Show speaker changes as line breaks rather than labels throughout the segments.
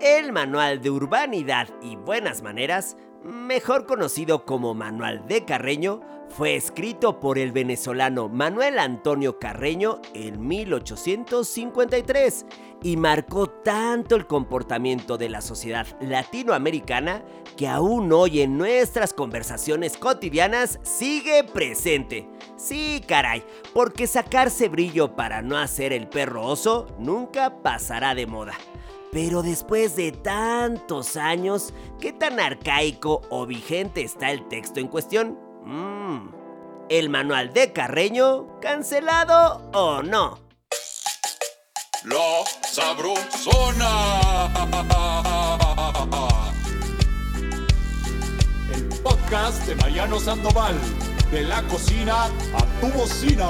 El Manual de Urbanidad y Buenas Maneras, mejor conocido como Manual de Carreño, fue escrito por el venezolano Manuel Antonio Carreño en 1853 y marcó tanto el comportamiento de la sociedad latinoamericana que aún hoy en nuestras conversaciones cotidianas sigue presente. Sí, caray, porque sacarse brillo para no hacer el perro oso nunca pasará de moda. Pero después de tantos años, ¿qué tan arcaico o vigente está el texto en cuestión? Mmm. ¿El manual de Carreño cancelado o no?
La Sabrosona.
El podcast de Mariano Sandoval. De la cocina a tu bocina.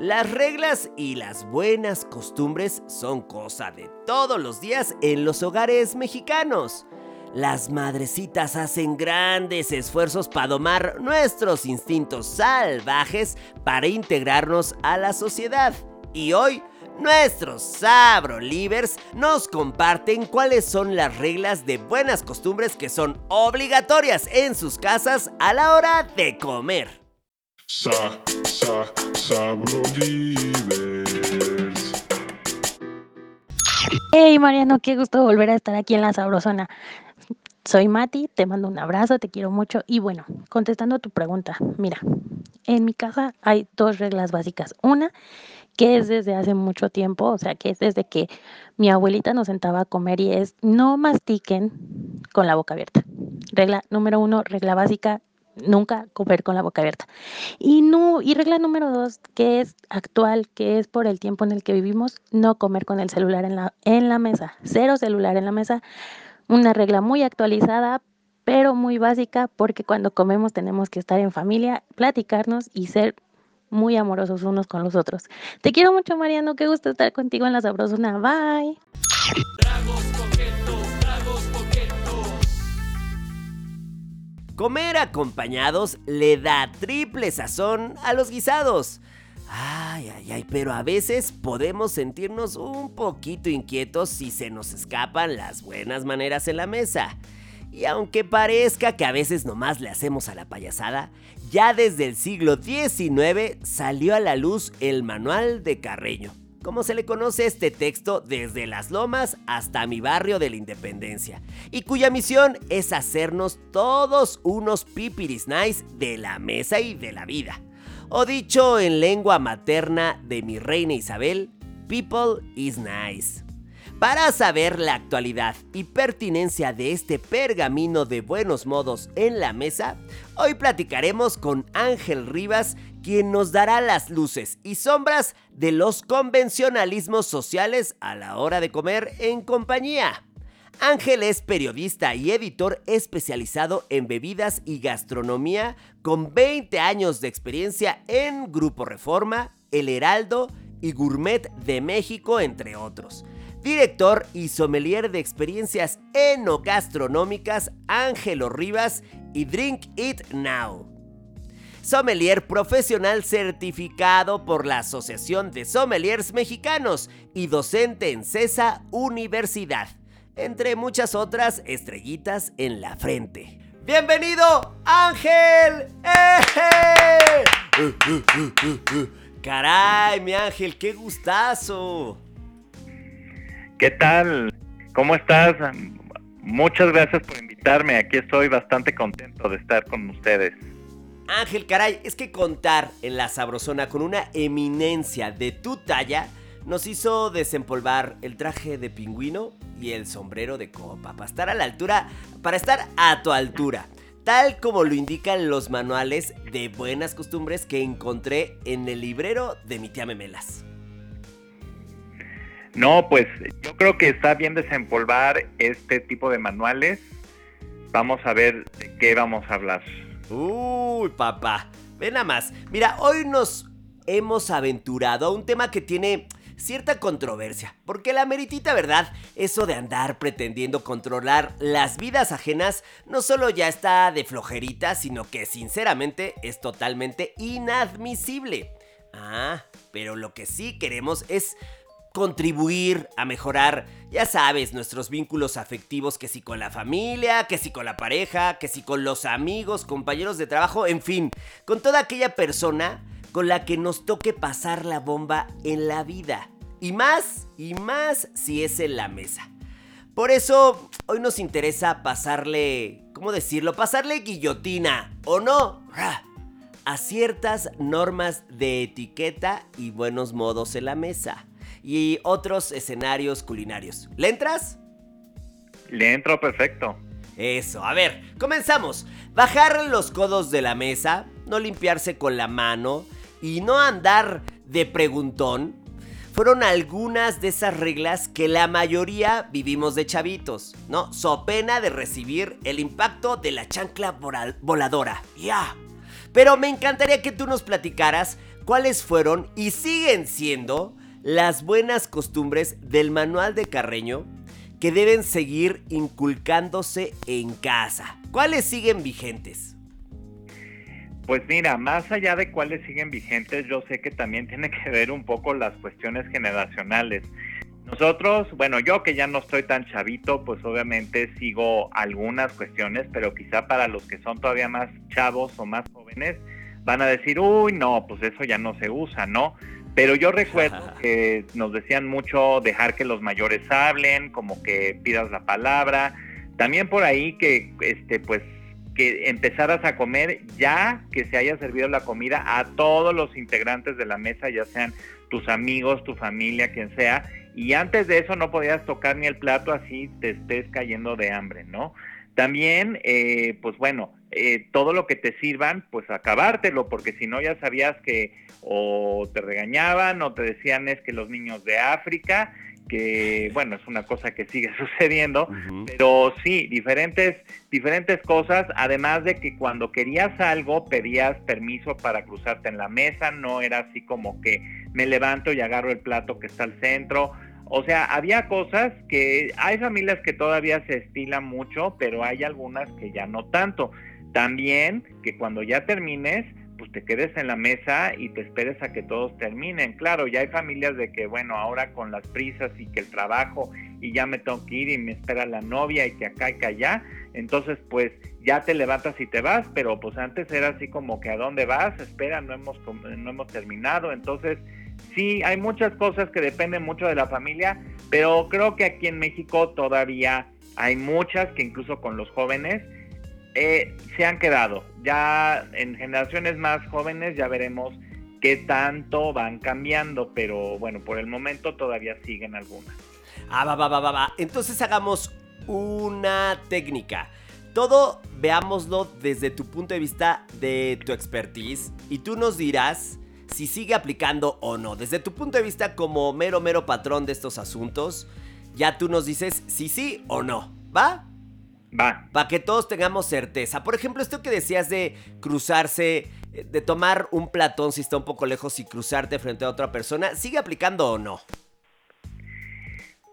Las reglas y las buenas costumbres son cosa de todos los días en los hogares mexicanos. Las madrecitas hacen grandes esfuerzos para domar nuestros instintos salvajes para integrarnos a la sociedad. Y hoy, nuestros sabrolivers nos comparten cuáles son las reglas de buenas costumbres que son obligatorias en sus casas a la hora de comer.
Sa, sa,
Hey Mariano, qué gusto volver a estar aquí en la Sabrosona. Soy Mati, te mando un abrazo, te quiero mucho y bueno, contestando a tu pregunta, mira, en mi casa hay dos reglas básicas. Una, que es desde hace mucho tiempo, o sea, que es desde que mi abuelita nos sentaba a comer y es no mastiquen con la boca abierta. Regla número uno, regla básica, nunca comer con la boca abierta. Y no, y regla número dos, que es actual, que es por el tiempo en el que vivimos, no comer con el celular en la, en la mesa. Cero celular en la mesa. Una regla muy actualizada, pero muy básica, porque cuando comemos tenemos que estar en familia, platicarnos y ser muy amorosos unos con los otros. Te quiero mucho, Mariano. Qué gusto estar contigo en la Sabrosona. Bye.
Comer acompañados le da triple sazón a los guisados. Ay, ay, ay, pero a veces podemos sentirnos un poquito inquietos si se nos escapan las buenas maneras en la mesa. Y aunque parezca que a veces nomás le hacemos a la payasada, ya desde el siglo XIX salió a la luz el Manual de Carreño como se le conoce este texto desde las lomas hasta mi barrio de la Independencia, y cuya misión es hacernos todos unos pipiris nice de la mesa y de la vida. O dicho en lengua materna de mi reina Isabel, people is nice. Para saber la actualidad y pertinencia de este pergamino de buenos modos en la mesa, hoy platicaremos con Ángel Rivas, quien nos dará las luces y sombras de los convencionalismos sociales a la hora de comer en compañía. Ángel es periodista y editor especializado en bebidas y gastronomía con 20 años de experiencia en Grupo Reforma, El Heraldo y Gourmet de México, entre otros director y sommelier de experiencias enogastronómicas Ángelo Rivas y Drink It Now. Sommelier profesional certificado por la Asociación de Sommeliers Mexicanos y docente en CESA Universidad, entre muchas otras estrellitas en la frente. ¡Bienvenido, Ángel! ¡Eh! ¡Caray, mi Ángel, qué gustazo!
¿Qué tal? ¿Cómo estás? Muchas gracias por invitarme. Aquí estoy bastante contento de estar con ustedes.
Ángel, caray, es que contar en la sabrosona con una eminencia de tu talla nos hizo desempolvar el traje de pingüino y el sombrero de copa para estar a la altura, para estar a tu altura, tal como lo indican los manuales de buenas costumbres que encontré en el librero de mi tía Memelas.
No, pues yo creo que está bien desempolvar este tipo de manuales. Vamos a ver qué vamos a hablar.
Uy, papá, ven nada más. Mira, hoy nos hemos aventurado a un tema que tiene cierta controversia, porque la meritita verdad, eso de andar pretendiendo controlar las vidas ajenas no solo ya está de flojerita, sino que sinceramente es totalmente inadmisible. Ah, pero lo que sí queremos es contribuir a mejorar, ya sabes, nuestros vínculos afectivos, que si con la familia, que si con la pareja, que si con los amigos, compañeros de trabajo, en fin, con toda aquella persona con la que nos toque pasar la bomba en la vida. Y más, y más si es en la mesa. Por eso, hoy nos interesa pasarle, ¿cómo decirlo? Pasarle guillotina, ¿o no? A ciertas normas de etiqueta y buenos modos en la mesa y otros escenarios culinarios. ¿Le entras?
Le entro perfecto.
Eso, a ver, comenzamos. Bajar los codos de la mesa, no limpiarse con la mano y no andar de preguntón fueron algunas de esas reglas que la mayoría vivimos de chavitos, ¿no? So pena de recibir el impacto de la chancla voladora. Ya. Pero me encantaría que tú nos platicaras cuáles fueron y siguen siendo las buenas costumbres del manual de Carreño que deben seguir inculcándose en casa. ¿Cuáles siguen vigentes?
Pues mira, más allá de cuáles siguen vigentes, yo sé que también tiene que ver un poco las cuestiones generacionales. Nosotros, bueno, yo que ya no estoy tan chavito, pues obviamente sigo algunas cuestiones, pero quizá para los que son todavía más chavos o más jóvenes, van a decir, uy, no, pues eso ya no se usa, ¿no? Pero yo recuerdo que nos decían mucho dejar que los mayores hablen, como que pidas la palabra. También por ahí que, este, pues, que empezaras a comer ya que se haya servido la comida a todos los integrantes de la mesa, ya sean tus amigos, tu familia, quien sea. Y antes de eso no podías tocar ni el plato así te estés cayendo de hambre, ¿no? También, eh, pues bueno, eh, todo lo que te sirvan, pues acabártelo, porque si no ya sabías que o te regañaban o te decían es que los niños de África, que bueno, es una cosa que sigue sucediendo, pero sí, diferentes, diferentes cosas, además de que cuando querías algo pedías permiso para cruzarte en la mesa, no era así como que me levanto y agarro el plato que está al centro, o sea, había cosas que hay familias que todavía se estilan mucho, pero hay algunas que ya no tanto. También que cuando ya termines, pues te quedes en la mesa y te esperes a que todos terminen. Claro, ya hay familias de que, bueno, ahora con las prisas y que el trabajo y ya me tengo que ir y me espera la novia y que acá y que allá, entonces pues ya te levantas y te vas, pero pues antes era así como que a dónde vas, espera, no hemos, no hemos terminado, entonces sí, hay muchas cosas que dependen mucho de la familia, pero creo que aquí en México todavía hay muchas que incluso con los jóvenes eh, se han quedado. Ya en generaciones más jóvenes ya veremos qué tanto van cambiando, pero bueno, por el momento todavía siguen algunas.
Ah, va, va, va, va, va. Entonces hagamos una técnica. Todo veámoslo desde tu punto de vista de tu expertise y tú nos dirás si sigue aplicando o no. Desde tu punto de vista como mero, mero patrón de estos asuntos, ya tú nos dices si sí o no. ¿Va?
Va.
Para que todos tengamos certeza. Por ejemplo, esto que decías de cruzarse, eh, de tomar un platón si está un poco lejos y cruzarte frente a otra persona, ¿sigue aplicando o no?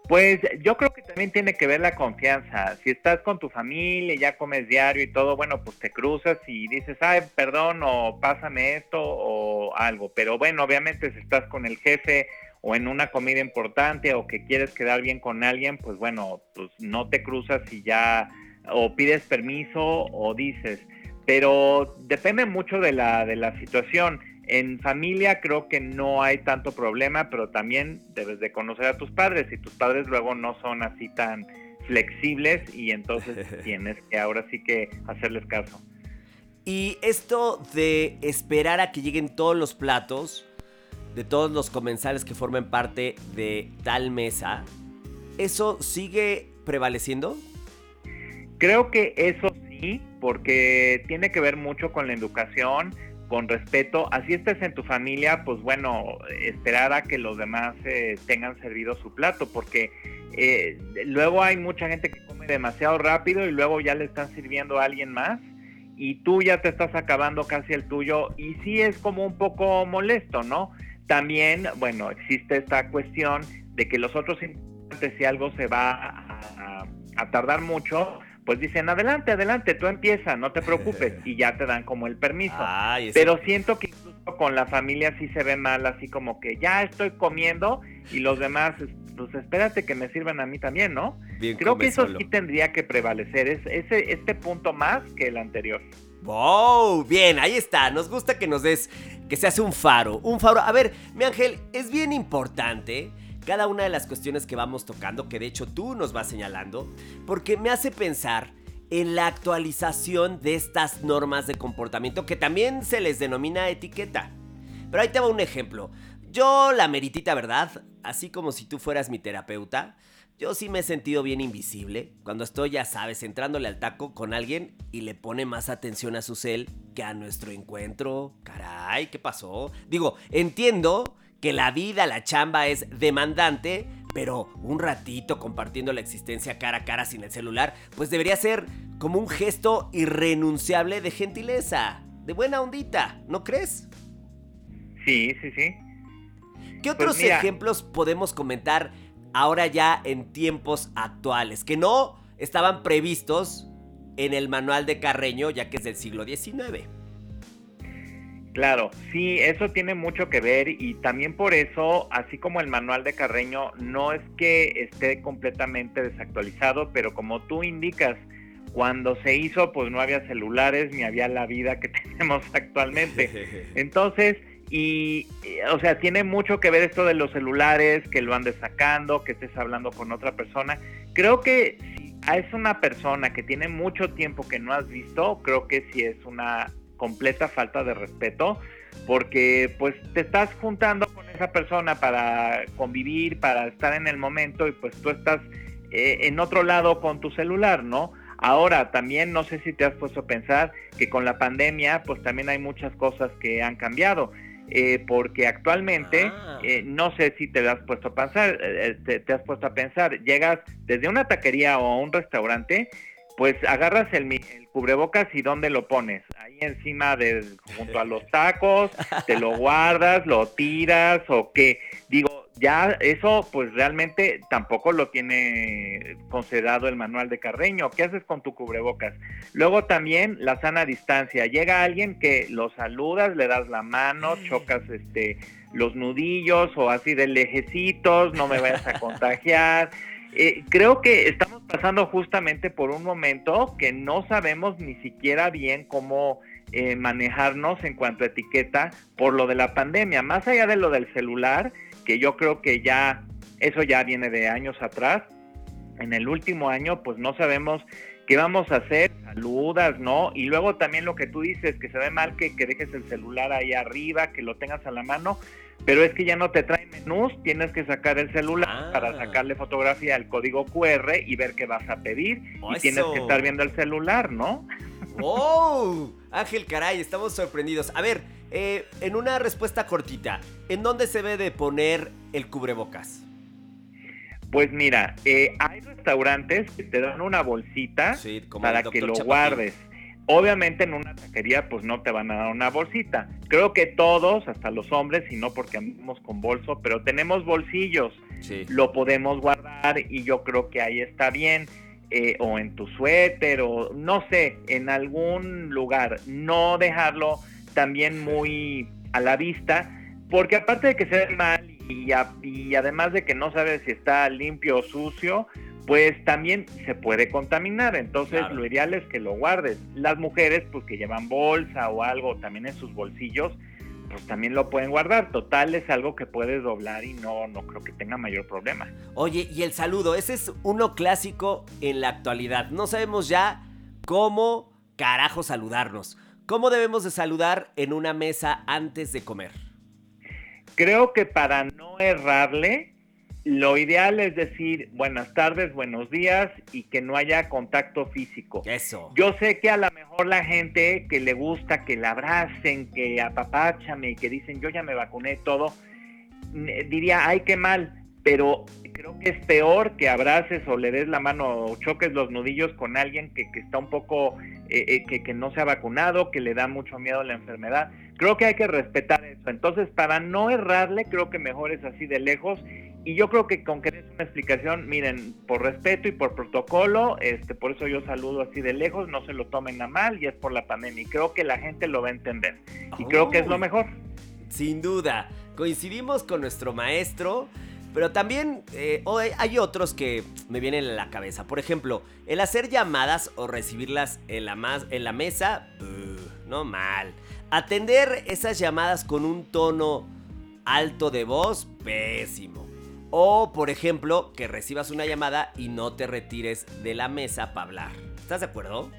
Pues yo creo que también tiene que ver la confianza. Si estás con tu familia, ya comes diario y todo, bueno, pues te cruzas y dices, ay, perdón, o pásame esto o algo. Pero bueno, obviamente si estás con el jefe o en una comida importante o que quieres quedar bien con alguien, pues bueno, pues no te cruzas y ya o pides permiso o dices. Pero depende mucho de la, de la situación. En familia creo que no hay tanto problema, pero también debes de conocer a tus padres y tus padres luego no son así tan flexibles y entonces tienes que ahora sí que hacerles caso.
Y esto de esperar a que lleguen todos los platos, de todos los comensales que formen parte de tal mesa, ¿eso sigue prevaleciendo?
Creo que eso sí, porque tiene que ver mucho con la educación, con respeto. Así estés en tu familia, pues bueno, esperar a que los demás eh, tengan servido su plato, porque eh, luego hay mucha gente que come demasiado rápido y luego ya le están sirviendo a alguien más y tú ya te estás acabando casi el tuyo y sí es como un poco molesto, ¿no? también, bueno, existe esta cuestión de que los otros integrantes, si algo se va a, a tardar mucho, pues dicen, adelante, adelante, tú empieza, no te preocupes, y ya te dan como el permiso.
Ay, ese-
Pero siento que incluso con la familia sí se ve mal, así como que ya estoy comiendo y los demás, pues espérate que me sirvan a mí también, ¿no?
bien
Creo que eso
solo.
sí tendría que prevalecer, es, ese, este punto más que el anterior.
¡Wow! Bien, ahí está. Nos gusta que nos des, que se hace un faro. Un faro. A ver, mi ángel, es bien importante cada una de las cuestiones que vamos tocando, que de hecho tú nos vas señalando, porque me hace pensar en la actualización de estas normas de comportamiento que también se les denomina etiqueta. Pero ahí te va un ejemplo. Yo, la meritita verdad, así como si tú fueras mi terapeuta, yo sí me he sentido bien invisible cuando estoy, ya sabes, entrándole al taco con alguien y le pone más atención a su cel que a nuestro encuentro. Caray, ¿qué pasó? Digo, entiendo que la vida, la chamba es demandante, pero un ratito compartiendo la existencia cara a cara sin el celular, pues debería ser como un gesto irrenunciable de gentileza, de buena ondita, ¿no crees?
Sí, sí, sí.
¿Qué otros
Pues mira.
ejemplos podemos comentar ahora ya en tiempos actuales que no estaban previstos en el manual de Carreño ya que es del siglo XIX?
Claro, sí, eso tiene mucho que ver y también por eso, así como el manual de Carreño, no es que esté completamente desactualizado, pero como tú indicas, cuando se hizo, pues no había celulares ni había la vida que tenemos actualmente. Entonces, y, eh, o sea, tiene mucho que ver esto de los celulares, que lo andes sacando, que estés hablando con otra persona. Creo que si es una persona que tiene mucho tiempo que no has visto, creo que sí es una completa falta de respeto, porque pues te estás juntando con esa persona para convivir, para estar en el momento y pues tú estás eh, en otro lado con tu celular, ¿no? Ahora, también no sé si te has puesto a pensar que con la pandemia, pues también hay muchas cosas que han cambiado. eh, porque actualmente,
Ah.
eh, no sé si te has puesto a pensar, eh, te, te has puesto a pensar, llegas desde una taquería o a un restaurante, pues agarras el, el cubrebocas y ¿dónde lo pones? Ahí encima de, junto a los tacos, te lo guardas, lo tiras o qué. Digo, ya eso pues realmente tampoco lo tiene considerado el manual de Carreño. ¿Qué haces con tu cubrebocas? Luego también la sana distancia. Llega alguien que lo saludas, le das la mano, chocas este los nudillos o así de lejecitos, no me vayas a contagiar. Eh, creo que estamos pasando justamente por un momento que no sabemos ni siquiera bien cómo eh, manejarnos en cuanto a etiqueta por lo de la pandemia. Más allá de lo del celular, que yo creo que ya eso ya viene de años atrás. En el último año, pues no sabemos qué vamos a hacer, saludas, ¿no? Y luego también lo que tú dices, que se ve mal que, que dejes el celular ahí arriba, que lo tengas a la mano, pero es que ya no te trae menús, tienes que sacar el celular
Ah.
para sacarle fotografía al código QR y ver qué vas a pedir.
Oh,
y tienes
eso.
que estar viendo el celular, ¿no?
¡Oh! Ángel, caray, estamos sorprendidos. A ver, eh, en una respuesta cortita, ¿en dónde se debe de poner el cubrebocas?
Pues mira, eh, hay restaurantes que te dan una bolsita
Sí,
para que lo
Chapatín.
guardes. Obviamente en una taquería pues no te van a dar una bolsita. Creo que todos, hasta los hombres, y no porque andamos con bolso, pero tenemos bolsillos,
Sí.
lo podemos guardar y yo creo que ahí está bien. eh, o en tu suéter o no sé, en algún lugar. No dejarlo también muy a la vista, porque aparte de que se ve mal y, a- y además de que no sabes si está limpio o sucio, pues también se puede contaminar. Entonces
Claro.
lo ideal es que lo guardes. Las mujeres, pues que llevan bolsa o algo también en sus bolsillos, pues también lo pueden guardar. Total es algo que puedes doblar y no, no creo que tenga mayor problema.
Oye, y el saludo, ese es uno clásico en la actualidad. No sabemos ya cómo carajo saludarnos. ¿Cómo debemos de saludar en una mesa antes de comer?
Creo que para no errarle, lo ideal es decir buenas tardes, buenos días y que no haya contacto físico.
Eso.
Yo sé que a lo mejor la gente que le gusta que la abracen, que apapáchame y que dicen yo ya me vacuné todo, diría, ay, qué mal, pero creo que es peor que abraces o le des la mano o choques los nudillos con alguien que, que está un poco, eh, eh, que, que no se ha vacunado, que le da mucho miedo a la enfermedad. Creo que hay que respetar eso. Entonces, para no errarle, creo que mejor es así de lejos. Y yo creo que con que des una explicación, miren, por respeto y por protocolo, este, por eso yo saludo así de lejos, no se lo tomen a mal y es por la pandemia. Y creo que la gente lo va a entender. Y creo que es lo mejor.
Sin duda, coincidimos con nuestro maestro. Pero también eh, hay otros que me vienen a la cabeza. Por ejemplo, el hacer llamadas o recibirlas en la, en la mesa, no mal. Atender esas llamadas con un tono alto de voz, pésimo. O, por ejemplo, que recibas una llamada y no te retires de la mesa para hablar. ¿Estás de acuerdo?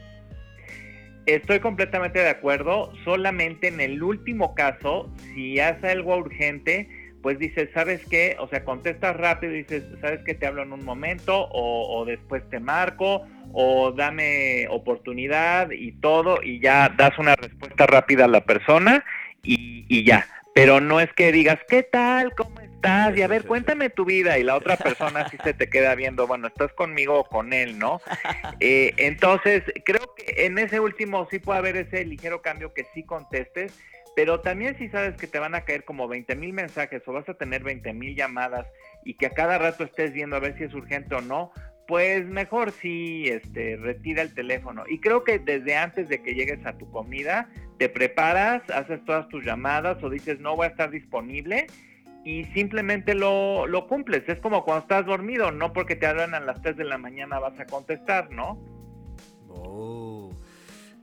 Estoy completamente de acuerdo. Solamente en el último caso, si hace algo urgente, pues dices, ¿sabes qué? O sea, contestas rápido y dices, ¿sabes qué? Te hablo en un momento o, después te marco o dame oportunidad y todo y ya das una respuesta rápida a la persona y, y ya. Pero no es que digas, ¿qué tal? ¿Cómo estás? Y a ver, cuéntame tu vida. Y la otra persona sí se te queda viendo, bueno, estás conmigo o con él, ¿no? Eh, entonces, creo que en ese último sí puede haber ese ligero cambio que sí contestes pero también si sabes que te van a caer como 20 mil mensajes o vas a tener 20 mil llamadas y que a cada rato estés viendo a ver si es urgente o no, pues mejor si este, retira el teléfono. Y creo que desde antes de que llegues a tu comida, te preparas, haces todas tus llamadas o dices no voy a estar disponible y simplemente lo, lo cumples. Es como cuando estás dormido, no porque te hablan a las 3 de la mañana vas a contestar, ¿no?
Oh,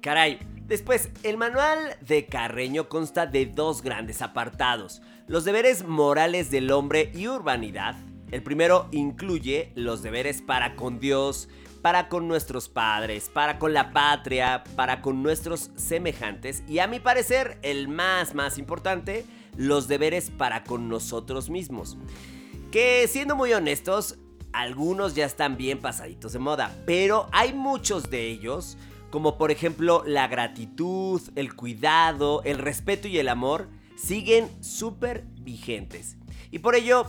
caray. Después, el manual de Carreño consta de dos grandes apartados, los deberes morales del hombre y urbanidad. El primero incluye los deberes para con Dios, para con nuestros padres, para con la patria, para con nuestros semejantes y a mi parecer el más más importante, los deberes para con nosotros mismos. Que siendo muy honestos, algunos ya están bien pasaditos de moda, pero hay muchos de ellos como por ejemplo la gratitud, el cuidado, el respeto y el amor, siguen súper vigentes. Y por ello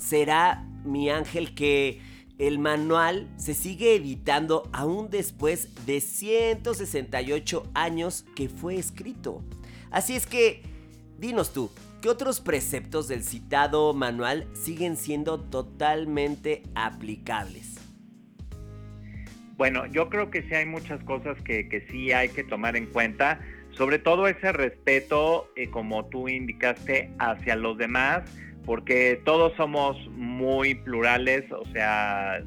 será mi ángel que el manual se sigue editando aún después de 168 años que fue escrito. Así es que, dinos tú, ¿qué otros preceptos del citado manual siguen siendo totalmente aplicables?
Bueno, yo creo que sí hay muchas cosas que, sí hay que tomar en cuenta, sobre todo ese respeto, eh, como tú indicaste, hacia los demás, porque todos somos muy plurales, o sea,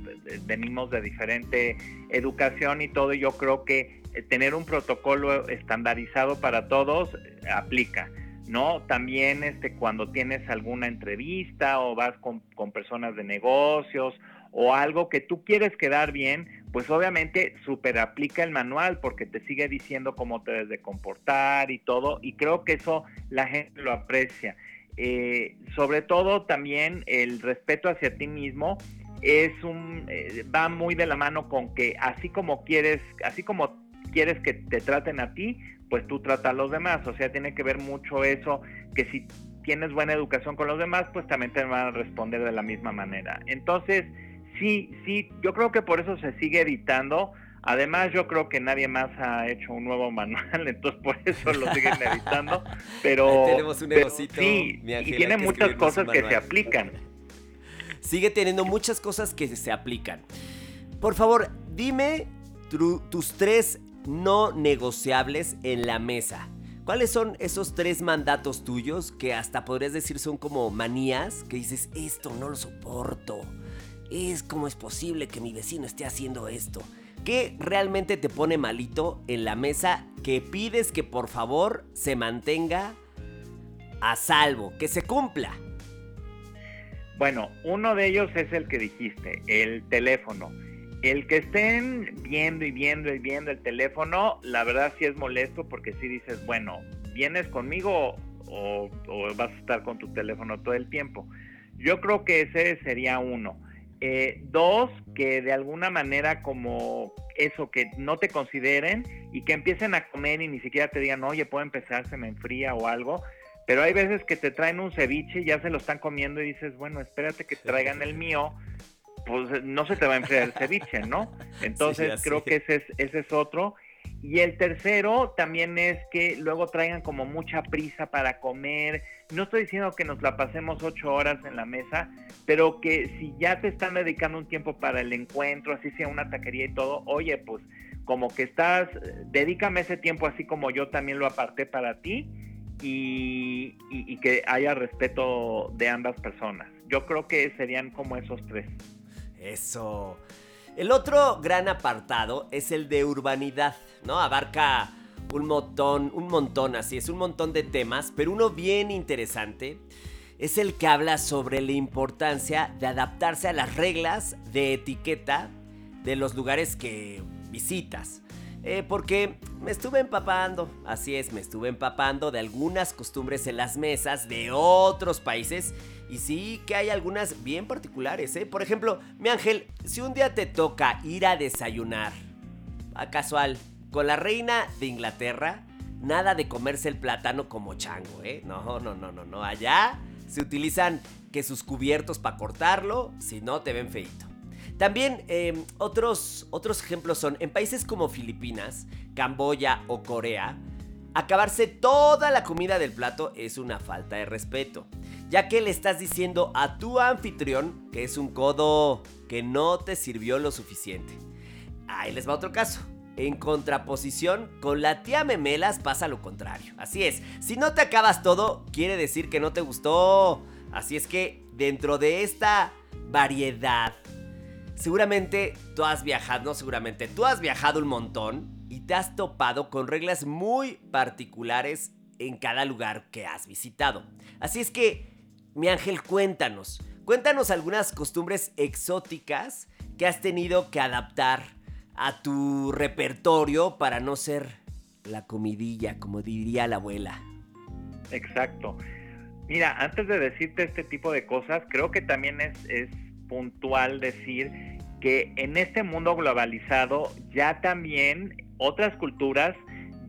venimos de diferente educación y todo, y yo creo que eh, tener un protocolo estandarizado para todos eh, aplica. ¿no? También este, cuando tienes alguna entrevista o vas con, con personas de negocios o algo que tú quieres quedar bien, pues obviamente super aplica el manual porque te sigue diciendo cómo te debes de comportar y todo, y creo que eso la gente lo aprecia. Eh, sobre todo también el respeto hacia ti mismo es un eh, va muy de la mano con que así como quieres, así como quieres que te traten a ti, pues tú trata a los demás. O sea, tiene que ver mucho eso, que si tienes buena educación con los demás, pues también te van a responder de la misma manera. Entonces, sí, sí, yo creo que por eso se sigue editando. Además, yo creo que nadie más ha hecho un nuevo manual, entonces por eso lo siguen editando. Pero,
tenemos un negocito,
sí, y tiene muchas cosas que se aplican.
Sigue teniendo muchas cosas que se aplican. Por favor, dime tus tres no negociables en la mesa. ¿Cuáles son esos tres mandatos tuyos que hasta podrías decir son como manías? Que dices, esto no lo soporto es como es posible que mi vecino esté haciendo esto. ¿Qué realmente te pone malito en la mesa que pides que por favor se mantenga a salvo, que se cumpla?
Bueno, uno de ellos es el que dijiste, el teléfono. El que estén viendo y viendo y viendo el teléfono, la verdad sí es molesto porque si dices, bueno, ¿vienes conmigo o vas a estar con tu teléfono todo el tiempo? Yo creo que ese sería uno. Eh, dos, que de alguna manera como eso, que no te consideren y que empiecen a comer y ni siquiera te digan, oye, puedo empezar, se me enfría o algo. Pero hay veces que te traen un ceviche y ya se lo están comiendo y dices, bueno, espérate que traigan el mío, pues no se te va a enfriar el ceviche, ¿no? Entonces creo que ese es, ese es otro. Y el tercero también es que luego traigan como mucha prisa para comer. No estoy diciendo que nos la pasemos ocho horas en la mesa, pero que si ya te están dedicando un tiempo para el encuentro, así sea una taquería y todo, oye, pues como que estás, dedícame ese tiempo así como yo también lo aparté para ti y, y que haya respeto de ambas personas. Yo creo que serían como esos tres.
Eso. El otro gran apartado es el de urbanidad, ¿no? Abarca un montón, un montón, así es, un montón de temas, pero uno bien interesante es el que habla sobre la importancia de adaptarse a las reglas de etiqueta de los lugares que visitas. Eh, porque me estuve empapando, así es, me estuve empapando de algunas costumbres en las mesas de otros países y sí que hay algunas bien particulares, ¿eh? Por ejemplo, mi ángel, si un día te toca ir a desayunar, a casual, con la reina de Inglaterra, nada de comerse el plátano como chango, ¿eh? No, no, no, no, no. Allá se utilizan que sus cubiertos para cortarlo, si no te ven feito. También em, otros, otros ejemplos son en países como Filipinas, Camboya o Corea, acabarse toda la comida del plato es una falta de respeto, ya que le estás diciendo a tu anfitrión que es un codo que no te sirvió lo suficiente. Ahí les va otro caso. En contraposición, con la tía Memelas pasa lo contrario. Así es, si no te acabas todo, quiere decir que no te gustó. Así es que dentro de esta variedad Seguramente tú has viajado, no seguramente, tú has viajado un montón y te has topado con reglas muy particulares en cada lugar que has visitado. Así es que, mi ángel, cuéntanos, cuéntanos algunas costumbres exóticas que has tenido que adaptar a tu repertorio para no ser la comidilla, como diría la abuela.
Exacto. Mira, antes de decirte este tipo de cosas, creo que también es, es puntual decir que en este mundo globalizado ya también otras culturas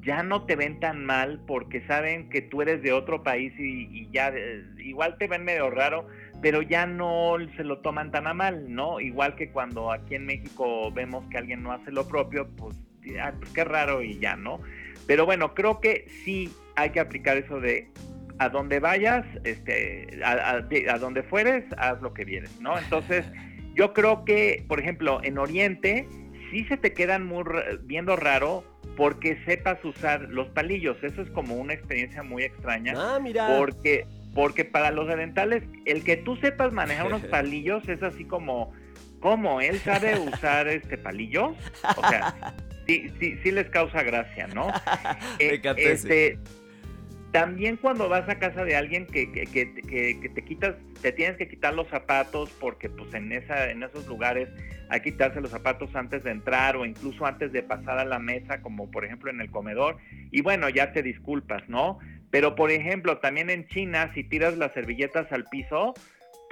ya no te ven tan mal porque saben que tú eres de otro país y, ya eh, igual te ven medio raro, pero ya no se lo toman tan a mal, ¿no? Igual que cuando aquí en México vemos que alguien no hace lo propio, pues, pues qué raro y ya, ¿no? Pero bueno, creo que sí hay que aplicar eso de a donde vayas, este, a, a, donde fueres, haz lo que vieres, ¿no? Entonces, yo creo que, por ejemplo, en Oriente sí se te quedan muy viendo raro porque sepas usar los palillos. Eso es como una experiencia muy extraña.
Ah, mira.
Porque, porque para los dentales, el que tú sepas manejar unos palillos es así como, ¿cómo? ¿Él sabe usar este palillo? O sea, sí, sí, sí les causa gracia, ¿no?
Eh, este,
también cuando vas a casa de alguien que, que, te quitas, te tienes que quitar los zapatos porque pues en, esa, en esos lugares hay que quitarse los zapatos antes de entrar o incluso antes de pasar a la mesa, como por ejemplo en el comedor. Y bueno, ya te disculpas, ¿no? Pero por ejemplo, también en China, si tiras las servilletas al piso,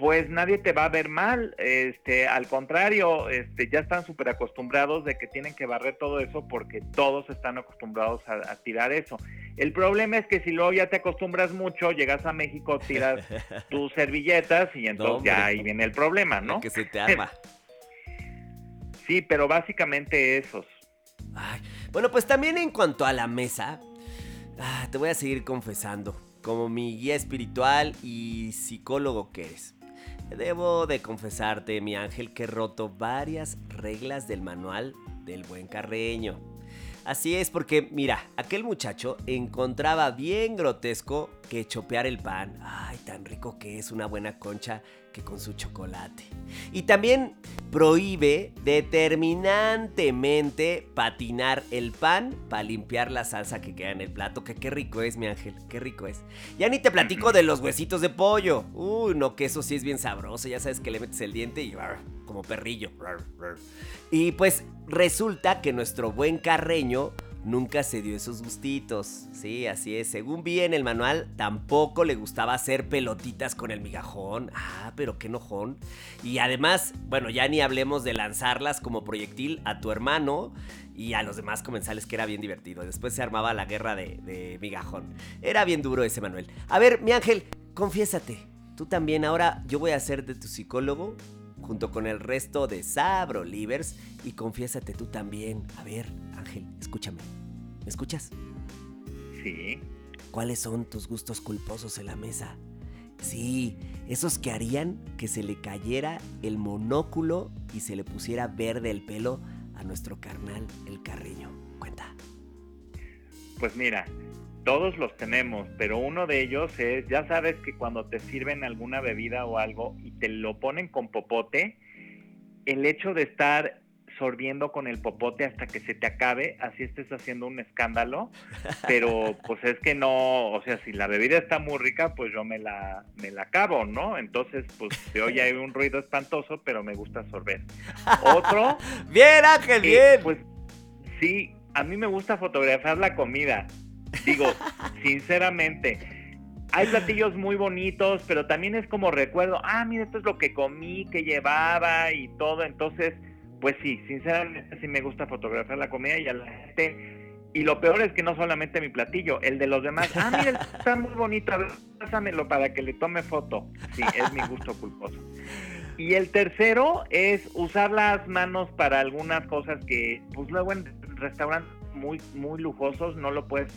pues nadie te va a ver mal, este, al contrario, este, ya están súper acostumbrados de que tienen que barrer todo eso porque todos están acostumbrados a, tirar eso. El problema es que si luego ya te acostumbras mucho, llegas a México, tiras tus servilletas y entonces ya ahí viene el problema, ¿no?
Que se te arma.
sí, pero básicamente esos.
bueno, pues también en cuanto a la mesa, ah, te voy a seguir confesando, como mi guía espiritual y psicólogo que eres. Debo de confesarte, mi ángel, que he roto varias reglas del manual del buen carreño. Así es porque, mira, aquel muchacho encontraba bien grotesco que chopear el pan. Ay, tan rico que es una buena concha que con su chocolate. Y también prohíbe determinantemente patinar el pan para limpiar la salsa que queda en el plato. Que qué rico es, mi ángel, qué rico es. Ya ni te platico de los huesitos de pollo. Uy, no, que eso sí es bien sabroso. Ya sabes que le metes el diente y como perrillo. Y pues resulta que nuestro buen carreño nunca se dio esos gustitos. Sí, así es. Según vi en el manual, tampoco le gustaba hacer pelotitas con el migajón. Ah, pero qué enojón. Y además, bueno, ya ni hablemos de lanzarlas como proyectil a tu hermano y a los demás comensales, que era bien divertido. Después se armaba la guerra de, migajón. Era bien duro ese Manuel. A ver, mi ángel, confiésate. Tú también, ahora yo voy a ser de tu psicólogo junto con el resto de Sabro Livers y confiésate tú también. A ver, Ángel, escúchame. ¿Me escuchas?
Sí.
¿Cuáles son tus gustos culposos en la mesa? Sí, esos que harían que se le cayera el monóculo y se le pusiera verde el pelo a nuestro carnal el carreño. Cuenta.
Pues mira, todos los tenemos, pero uno de ellos es, ya sabes que cuando te sirven alguna bebida o algo y te lo ponen con popote, el hecho de estar sorbiendo con el popote hasta que se te acabe, así estés haciendo un escándalo, pero pues es que no, o sea, si la bebida está muy rica, pues yo me la, me la acabo, ¿no? Entonces, pues se oye hay un ruido espantoso, pero me gusta sorber. Otro...
bien, Ángel,
eh,
bien.
pues sí, a mí me gusta fotografiar la comida. Digo, sinceramente, hay platillos muy bonitos, pero también es como recuerdo, ah, mira, esto es lo que comí, que llevaba y todo. Entonces, pues sí, sinceramente sí me gusta fotografiar la comida y a la gente. Y lo peor es que no solamente mi platillo, el de los demás. Ah, mira, está muy bonito, a ver, pásamelo para que le tome foto. Sí, es mi gusto culposo. Y el tercero es usar las manos para algunas cosas que, pues luego en restaurantes muy, muy lujosos no lo puedes.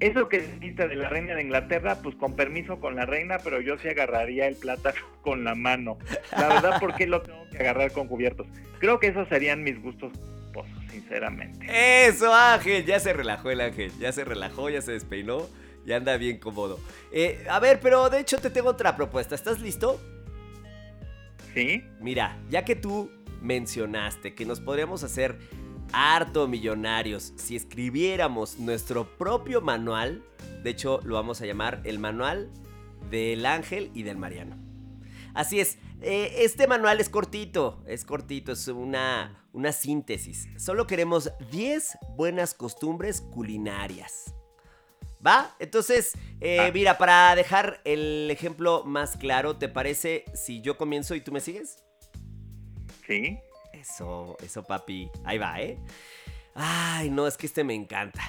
Eso que dijiste de la reina de Inglaterra, pues con permiso con la reina, pero yo sí agarraría el plátano con la mano. La verdad, ¿por qué lo tengo que agarrar con cubiertos? Creo que esos serían mis gustos sinceramente.
Eso, Ángel. Ya se relajó el Ángel. Ya se relajó, ya se despeinó. Ya anda bien cómodo. Eh, a ver, pero de hecho te tengo otra propuesta. ¿Estás listo?
¿Sí?
Mira, ya que tú mencionaste que nos podríamos hacer harto millonarios si escribiéramos nuestro propio manual, de hecho lo vamos a llamar el manual del ángel y del mariano. Así es, eh, este manual es cortito, es cortito, es una, una síntesis. Solo queremos 10 buenas costumbres culinarias. ¿Va? Entonces, eh,
Ah.
mira, para dejar el ejemplo más claro, ¿te parece si yo comienzo y tú me sigues?
¿Sí?
Eso, eso, papi. Ahí va, ¿eh? Ay, no, es que este me encanta.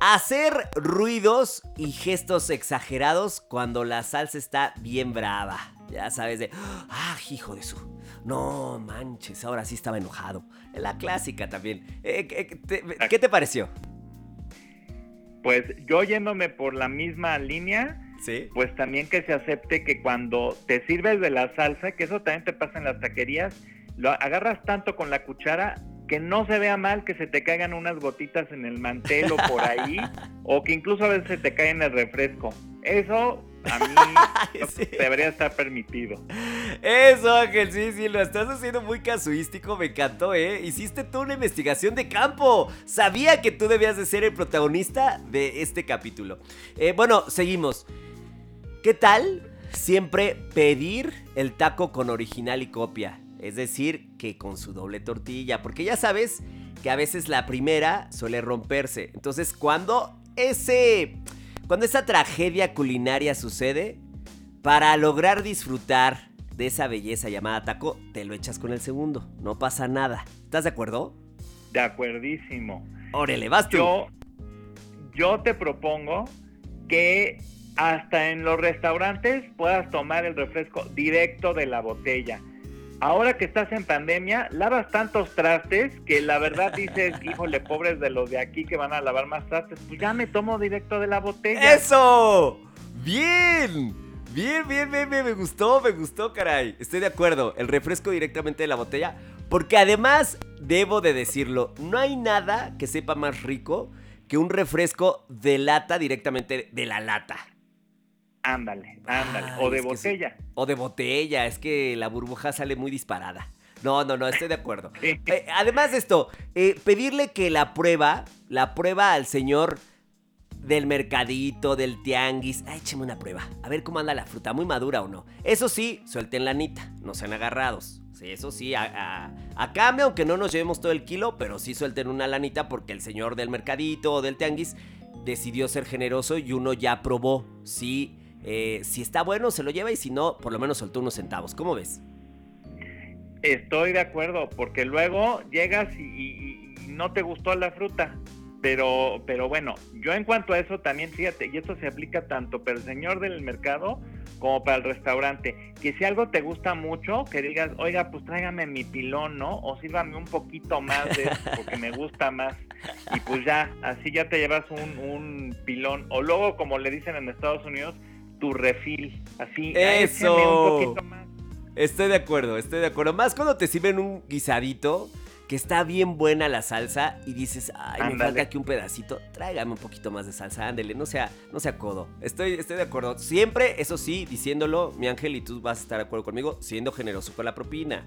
Hacer ruidos y gestos exagerados cuando la salsa está bien brava. Ya sabes de, ah, hijo de su. No manches, ahora sí estaba enojado. La clásica también. Eh, ¿qué, te, ¿Qué te pareció?
Pues yo yéndome por la misma línea,
Sí.
pues también que se acepte que cuando te sirves de la salsa, que eso también te pasa en las taquerías, lo agarras tanto con la cuchara que no se vea mal que se te caigan unas gotitas en el mantel o por ahí, o que incluso a veces se te cae en el refresco. Eso a mí
Sí.
debería estar permitido.
Eso, Ángel, sí, sí, lo estás haciendo muy casuístico, me encantó, ¿eh? Hiciste toda una investigación de campo. Sabía que tú debías de ser el protagonista de este capítulo. Eh, bueno, seguimos. ¿Qué tal siempre pedir el taco con original y copia? Es decir, que con su doble tortilla, porque ya sabes que a veces la primera suele romperse. Entonces, cuando ese... Cuando esa tragedia culinaria sucede, para lograr disfrutar de esa belleza llamada taco, te lo echas con el segundo. No pasa nada. ¿Estás de acuerdo?
De acuerdísimo.
Órale, vas tú.
Yo, yo te propongo que hasta en los restaurantes puedas tomar el refresco directo de la botella. Ahora que estás en pandemia, lavas tantos trastes que la verdad dices, híjole, pobres de los de aquí que van a lavar más trastes, pues ya me tomo directo de la botella.
¡Eso! ¡Bien! Bien, bien, bien, bien, me gustó, me gustó, caray. Estoy de acuerdo, el refresco directamente de la botella. Porque además, debo de decirlo, no hay nada que sepa más rico que un refresco de lata directamente de la lata.
Ándale, ándale.
Ay,
o de
sí.
botella.
O de botella, es que la burbuja sale muy disparada. No, no, no, estoy de acuerdo. Eh, además de esto, eh, pedirle que la prueba, la prueba al señor del mercadito, del tianguis. Ay, écheme una prueba. A ver cómo anda la fruta, muy madura o no. Eso sí, suelten la anita, no sean agarrados. Sí, eso sí, a, a- a cambio, aunque no nos llevemos todo el kilo, pero sí suelten una lanita porque el señor del mercadito o del tianguis decidió ser generoso y uno ya probó. Sí, eh, si está bueno, se lo lleva y si no, por lo menos soltó unos centavos. ¿Cómo ves?
Estoy de acuerdo, porque luego llegas y, no te gustó la fruta. Pero, pero bueno, yo en cuanto a eso también, fíjate, y esto se aplica tanto para el señor del mercado como para el restaurante, que si algo te gusta mucho, que digas, oiga, pues tráigame mi pilón, ¿no? O sírvame un poquito más de eso, porque me gusta más. Y pues ya, así ya te llevas un pilón. O luego, como le dicen en Estados Unidos, tu refil. Así,
Eso.
écheme un poquito más.
Estoy de acuerdo, estoy de acuerdo. Más cuando te sirven un guisadito que está bien buena la salsa y dices, ay, me falta aquí un pedacito, tráigame un poquito más de salsa, ándele, no sea, no sea codo. Estoy, estoy de acuerdo. Siempre, eso sí, diciéndolo, mi ángel, y tú vas a estar de acuerdo conmigo, siendo generoso con la propina.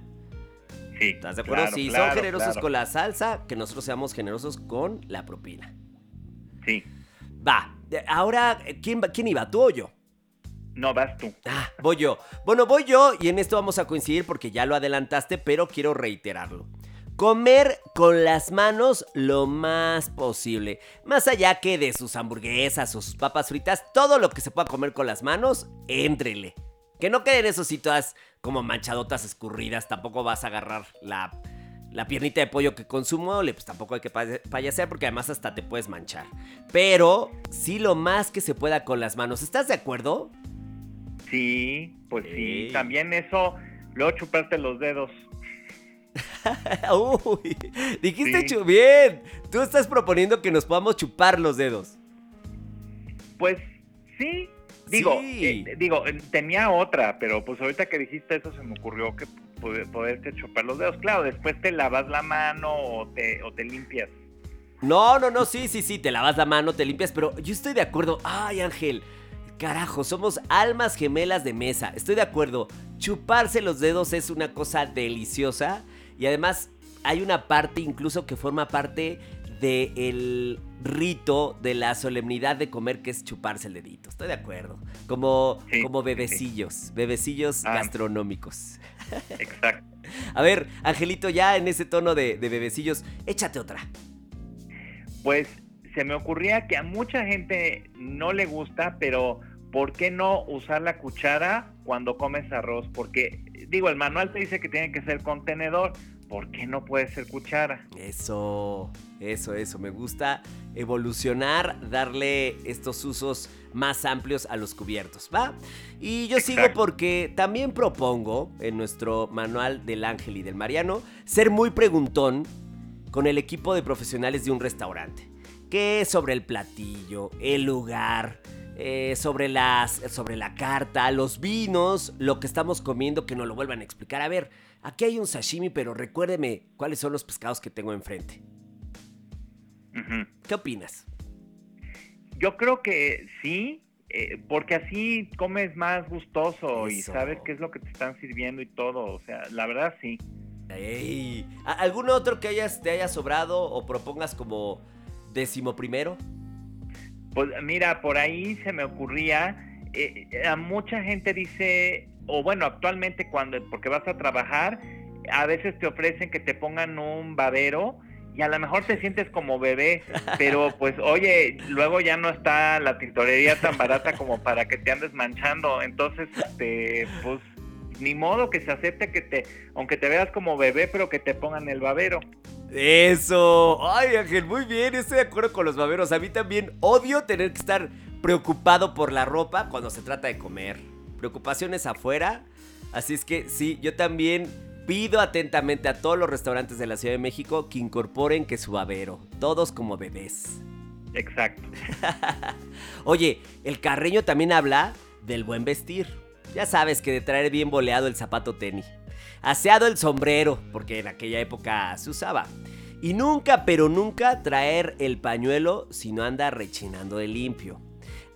Sí.
¿Estás de acuerdo?
claro,
si
claro,
son generosos
claro.
con la salsa, que nosotros seamos generosos con la propina.
Sí.
Va, ahora, ¿quién, va- quién iba? ¿Tú o yo?
No, vas tú.
Ah, voy yo. Bueno, voy yo y en esto vamos a coincidir porque ya lo adelantaste, pero quiero reiterarlo. Comer con las manos lo más posible. Más allá que de sus hamburguesas o sus papas fritas, todo lo que se pueda comer con las manos, éntrele. Que no queden esos sí todas como manchadotas escurridas. Tampoco vas a agarrar la, la piernita de pollo que consumo. Pues tampoco hay que pay- payasear porque además hasta te puedes manchar. Pero sí lo más que se pueda con las manos. ¿Estás de acuerdo?
Sí, pues
Ey.
sí. También eso, luego chuparte los dedos.
Uy, dijiste
Sí.
bien. Tú estás proponiendo que nos podamos chupar los dedos.
Pues sí. Digo,
Sí.
eh, digo, eh, tenía otra, pero pues ahorita que dijiste eso se me ocurrió que poder, poderte chupar los dedos. Claro, después te lavas la mano o te, o te limpias.
No, no, no, sí, sí, sí, te lavas la mano, te limpias, pero yo estoy de acuerdo. Ay, Ángel, carajo, somos almas gemelas de mesa. Estoy de acuerdo. Chuparse los dedos es una cosa deliciosa y además hay una parte incluso que forma parte del rito de la solemnidad de comer que es chuparse el dedito. Estoy de acuerdo. Como,
Sí,
como
sí.
bebecillos, bebecillos
Ah.
gastronómicos.
Exacto.
A ver, Angelito, ya en ese tono de, de bebecillos, échate otra.
Pues se me ocurría que a mucha gente no le gusta, pero ¿por qué no usar la cuchara cuando comes arroz? Porque, digo, el manual te dice que tiene que ser contenedor. ¿Por qué no puede ser cuchara?
Eso, eso, eso. Me gusta evolucionar, darle estos usos más amplios a los cubiertos, ¿va? Y yo sigo porque también propongo en nuestro manual del Ángel y del Mariano ser muy preguntón con el equipo de profesionales de un restaurante. ¿Qué es sobre el platillo, el lugar, eh, sobre, las, sobre la carta, los vinos, lo que estamos comiendo, que nos lo vuelvan a explicar? A ver, aquí hay un sashimi, pero recuérdeme cuáles son los pescados que tengo enfrente. ¿Qué opinas?
Yo creo que sí, eh, porque así comes más gustoso y sabes qué es lo que te están sirviendo y todo. O sea, la verdad sí.
Ey, ¿a- ¿Algún otro que hayas, te haya sobrado o propongas como décimo primero?
Pues mira, por ahí se me ocurría, eh, a mucha gente dice, o bueno, actualmente cuando, porque vas a trabajar, a veces te ofrecen que te pongan un babero y a lo mejor te sientes como bebé, pero pues oye, luego ya no está la tintorería tan barata como para que te andes manchando, entonces, este, pues ni modo que se acepte que te, aunque te veas como bebé, pero que te pongan el babero.
Eso. Ay, Ángel, muy bien. Estoy de acuerdo con los baberos. A mí también odio tener que estar preocupado por la ropa cuando se trata de comer. Preocupaciones afuera. Así es que sí, yo también pido atentamente a todos los restaurantes de la Ciudad de México que incorporen que su babero. Todos como bebés.
Exacto.
Oye, el carreño también habla del buen vestir. Ya sabes que de traer bien boleado el zapato tenis. Aseado el sombrero, porque en aquella época se usaba. Y nunca, pero nunca traer el pañuelo si no anda rechinando de limpio.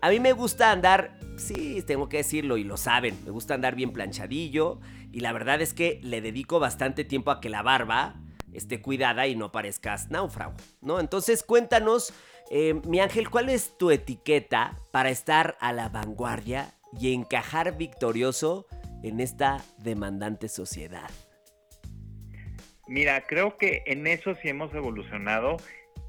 A mí me gusta andar, sí, tengo que decirlo y lo saben, me gusta andar bien planchadillo y la verdad es que le dedico bastante tiempo a que la barba esté cuidada y no parezcas náufrago, ¿no? Entonces cuéntanos, eh, mi ángel, ¿cuál es tu etiqueta para estar a la vanguardia y encajar victorioso en esta demandante sociedad?
Mira, creo que en eso sí hemos evolucionado.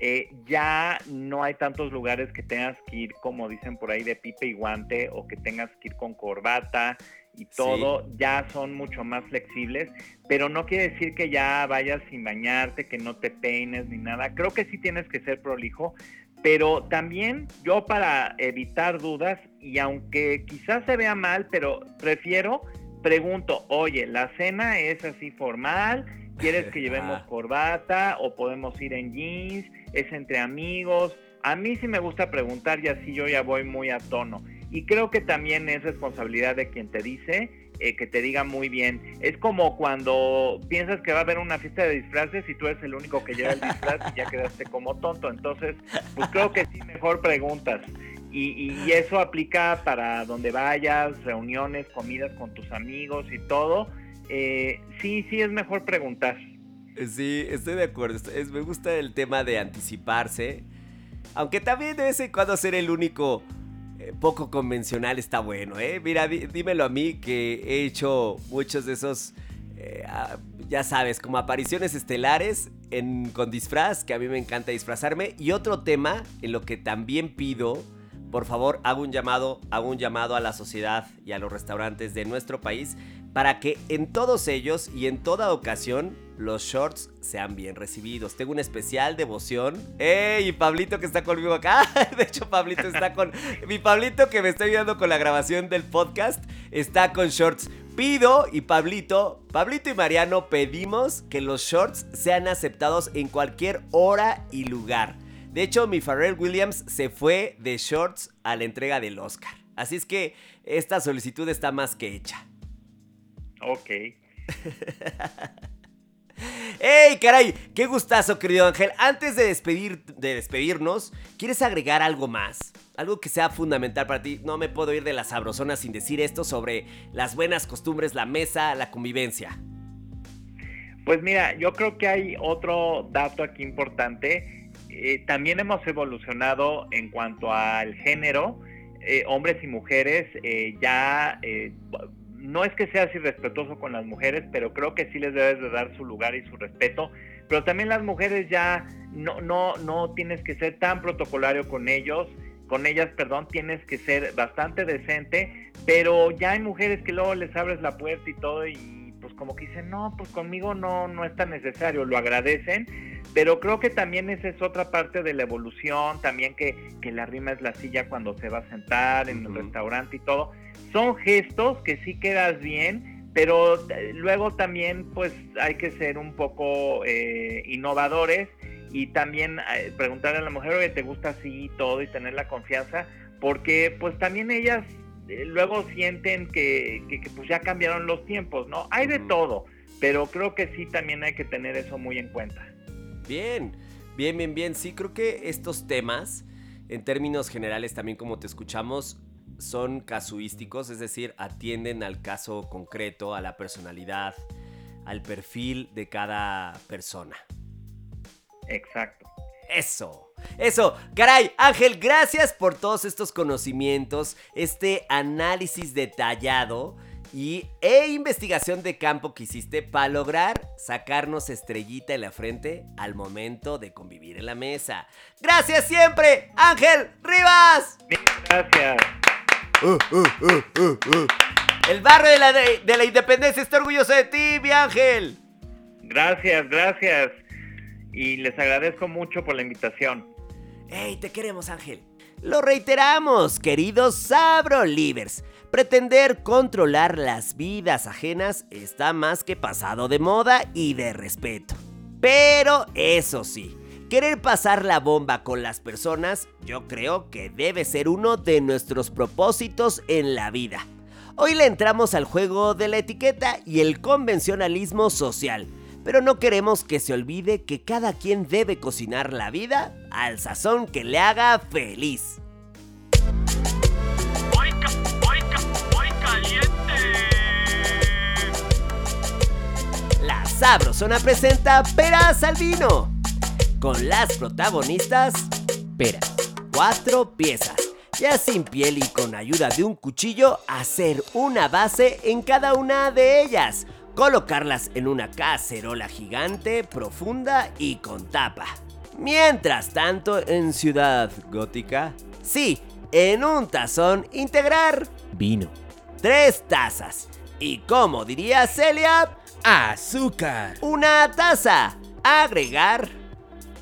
eh, ya no hay tantos lugares que tengas que ir, como dicen por ahí, de pipe y guante o que tengas que ir con corbata y todo, ya son mucho más flexibles, pero no quiere decir que ya vayas sin bañarte, que no te peines ni nada. Creo que sí tienes que ser prolijo, pero también yo para evitar dudas, y aunque quizás se vea mal, pero prefiero, pregunto, oye, ¿la cena es así formal? ¿Quieres que llevemos corbata o podemos ir en jeans? ¿Es entre amigos? A mí sí me gusta preguntar y así yo ya voy muy a tono. Y creo que también es responsabilidad de quien te dice eh, que te diga muy bien. Es como cuando piensas que va a haber una fiesta de disfraces y tú eres el único que lleva el disfraz y ya quedaste como tonto. Entonces, pues creo que sí, mejor preguntas. Y, y eso aplica para donde vayas, reuniones, comidas con tus amigos y todo. Eh, sí, sí, es mejor preguntar.
Sí, estoy de acuerdo. Es, me gusta el tema de anticiparse. Aunque también de vez en cuando ser el único poco convencional está bueno, ¿eh? Mira, dímelo a mí que he hecho muchos de esos, eh, ah, ya sabes, como apariciones estelares en, con disfraz, que a mí me encanta disfrazarme. Y otro tema en lo que también pido, por favor, hago un llamado, hago un llamado a la sociedad y a los restaurantes de nuestro país para que en todos ellos y en toda ocasión los shorts sean bien recibidos. Tengo una especial devoción. ¡Ey! Y Pablito que está conmigo acá. De hecho, Pablito está con. Mi Pablito que me está ayudando con la grabación del podcast está con shorts. Pido y Pablito, Pablito y Mariano pedimos que los shorts sean aceptados en cualquier hora y lugar. De hecho, mi Pharrell Williams se fue de shorts a la entrega del Oscar. Así es que esta solicitud está más que hecha.
Ok.
¡Ey, caray! ¡Qué gustazo, querido Ángel! Antes de, despedir, de despedirnos, ¿quieres agregar algo más? Algo que sea fundamental para ti. No me puedo ir de la sabrosona sin decir esto sobre las buenas costumbres, la mesa, la convivencia.
Pues mira, yo creo que hay otro dato aquí importante. Eh, también hemos evolucionado en cuanto al género. Eh, hombres y mujeres eh, ya no es que seas irrespetuoso con las mujeres, pero creo que sí les debes de dar su lugar y su respeto. Pero también las mujeres ya no, no, no tienes que ser tan protocolario con ellos, con ellas, perdón, tienes que ser bastante decente, pero ya hay mujeres que luego les abres la puerta y todo y pues como que dicen, no, pues conmigo no, no es tan necesario, lo agradecen, pero creo que también esa es otra parte de la evolución, también que, que la rima es la silla cuando se va a sentar en el restaurante y todo son gestos que sí quedas bien, pero eh, luego también pues hay que ser un poco eh, innovadores y también eh, preguntarle a la mujer, oye, ¿te gusta así y todo? Y tener la confianza, porque pues también ellas luego sienten que, pues ya cambiaron los tiempos, ¿no? Hay de todo, pero creo que sí también hay que tener eso muy en cuenta.
Bien, bien, bien, bien. Sí, creo que estos temas, en términos generales, también como te escuchamos, son casuísticos, es decir, atienden al caso concreto, a la personalidad, al perfil de cada persona.
Exacto.
Eso. Eso, caray, Ángel, gracias por todos estos conocimientos, este análisis detallado y e investigación de campo que hiciste para lograr sacarnos estrellita en la frente al momento de convivir en la mesa. Gracias siempre, Ángel Rivas.
Gracias.
El barrio de la, de, la independencia está orgulloso de ti, mi ángel.
Gracias, gracias. Y les agradezco mucho por la invitación.
¡Ey, te queremos, Ángel! Lo reiteramos, queridos Sabrolivers. Pretender controlar las vidas ajenas está más que pasado de moda y de respeto. Pero eso sí, Querer pasar la bomba con las personas, yo creo que debe ser uno de nuestros propósitos en la vida. Hoy le entramos al juego de la etiqueta y el convencionalismo social, pero no queremos que se olvide que cada quien debe cocinar la vida al sazón que le haga feliz. La Sabrosona presenta Peras al Vino con las protagonistas Pera. Cuatro piezas, ya sin piel y con ayuda de un cuchillo, hacer una base en cada una de ellas. Colocarlas en una cacerola gigante, profunda y con tapa. Mientras tanto, en Ciudad Gótica, sí, en un tazón integrar
Vino.
tres tazas. Y como diría Celia,
Azúcar.
una taza. Agregar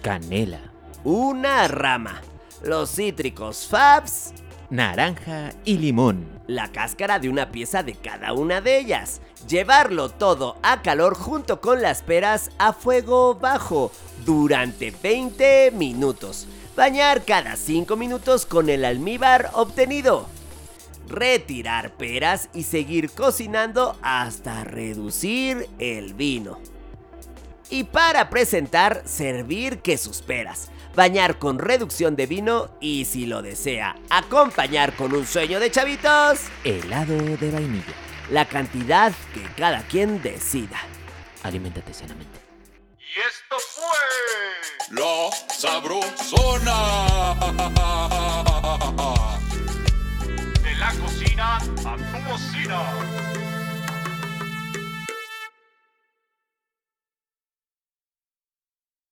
Canela.
una rama. Los cítricos Fabs,
Naranja y limón.
la cáscara de una pieza de cada una de ellas. Llevarlo todo a calor junto con las peras a fuego bajo durante 20 minutos. Bañar cada 5 minutos con el almíbar obtenido. Retirar peras y seguir cocinando hasta reducir el vino. Y para presentar, servir que sus peras. Bañar con reducción de vino y si lo desea, acompañar con un sueño de chavitos,
Helado de vainilla.
la cantidad que cada quien decida.
Aliméntate sanamente.
Y esto fue
La Sabrosona.
de la cocina a tu bocina.